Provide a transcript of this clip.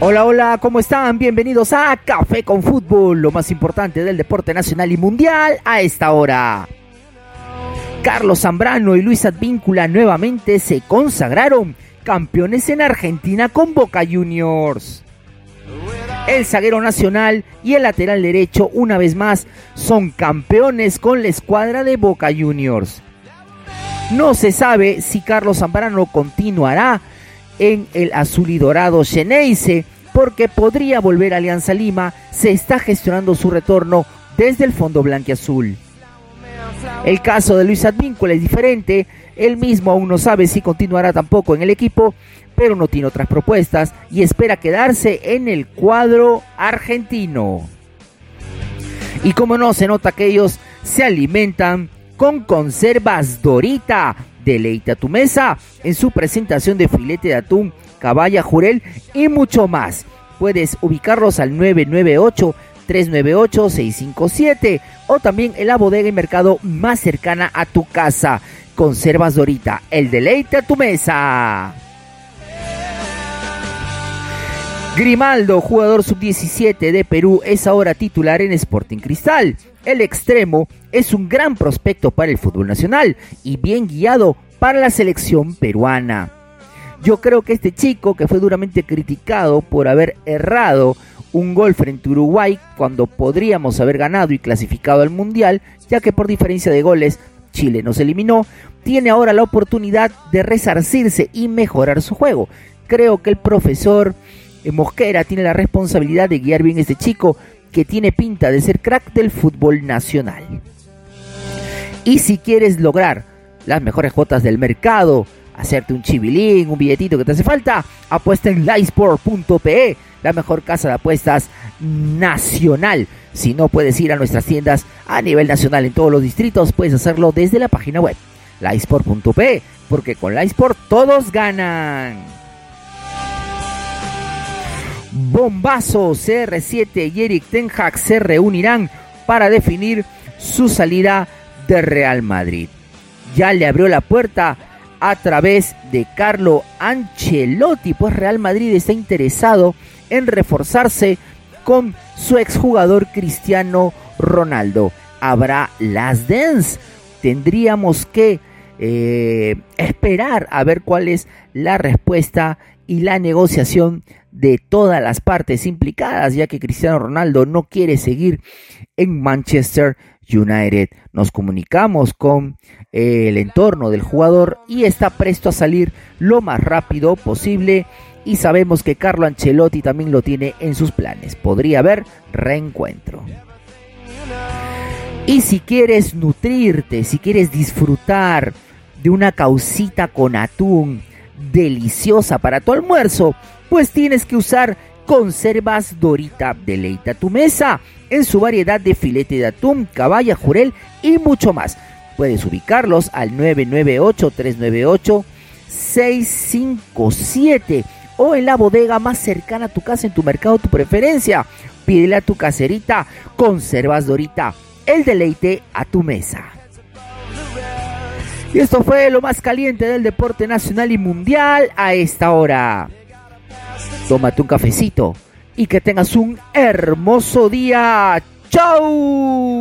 Hola, hola, ¿cómo están? Bienvenidos a Café con Fútbol, lo más importante del deporte nacional y mundial a esta hora. Carlos Zambrano y Luis Advíncula nuevamente se consagraron campeones en Argentina con Boca Juniors. El zaguero nacional y el lateral derecho una vez más son campeones con la escuadra de Boca Juniors. No se sabe si Carlos Zambrano continuará en el azul y dorado Xeneize porque podría volver a Alianza Lima. Se está gestionando su retorno desde el fondo blanquiazul. El caso de Luis Advíncula es diferente. Él mismo aún no sabe si continuará tampoco en el equipo, pero no tiene otras propuestas y espera quedarse en el cuadro argentino. Y como no, se nota que ellos se alimentan con conservas Dorita. Deleita tu mesa en su presentación de filete de atún, caballa jurel y mucho más. Puedes ubicarlos al 998 398 657 o también en la bodega y mercado más cercana a tu casa. Conservas Dorita, el deleite a tu mesa. Grimaldo, jugador sub-17 de Perú, es ahora titular en Sporting Cristal. El extremo es un gran prospecto para el fútbol nacional y bien guiado para la selección peruana. Yo creo que este chico, que fue duramente criticado por haber errado un gol frente a Uruguay cuando podríamos haber ganado y clasificado al Mundial, ya que por diferencia de goles Chile nos eliminó, tiene ahora la oportunidad de resarcirse y mejorar su juego. Creo que el profesor Mosquera tiene la responsabilidad de guiar bien a este chico que tiene pinta de ser crack del fútbol nacional. Y si quieres lograr las mejores cuotas del mercado, hacerte un chivilín, un billetito que te hace falta, apuesta en livesport.pe, la mejor casa de apuestas nacional. Si no puedes ir a nuestras tiendas a nivel nacional en todos los distritos, puedes hacerlo desde la página web livesport.pe, porque con Livesport todos ganan. Bombazo CR7 y Eric Ten Hag se reunirán para definir su salida de Real Madrid. Ya le abrió la puerta a través de Carlo Ancelotti, pues Real Madrid está interesado en reforzarse con su exjugador Cristiano Ronaldo. Habrá las dance. Tendríamos que eh, esperar a ver cuál es la respuesta y la negociación de todas las partes implicadas, ya que Cristiano Ronaldo no quiere seguir en Manchester United. Nos comunicamos con el entorno del jugador y está presto a salir lo más rápido posible y sabemos que Carlo Ancelotti también lo tiene en sus planes. Podría haber reencuentro. Y si quieres nutrirte, si quieres disfrutar de una causita con atún deliciosa para tu almuerzo, pues tienes que usar conservas Dorita. Deleita tu mesa en su variedad de filete de atún, caballa, jurel y mucho más. Puedes ubicarlos al 998-398-657 o en la bodega más cercana a tu casa en tu mercado, tu preferencia. Pídele a tu caserita Conservas Dorita, el deleite a tu mesa. Y esto fue lo más caliente del deporte nacional y mundial a esta hora tómate un cafecito y que tengas un hermoso día. ¡Chao!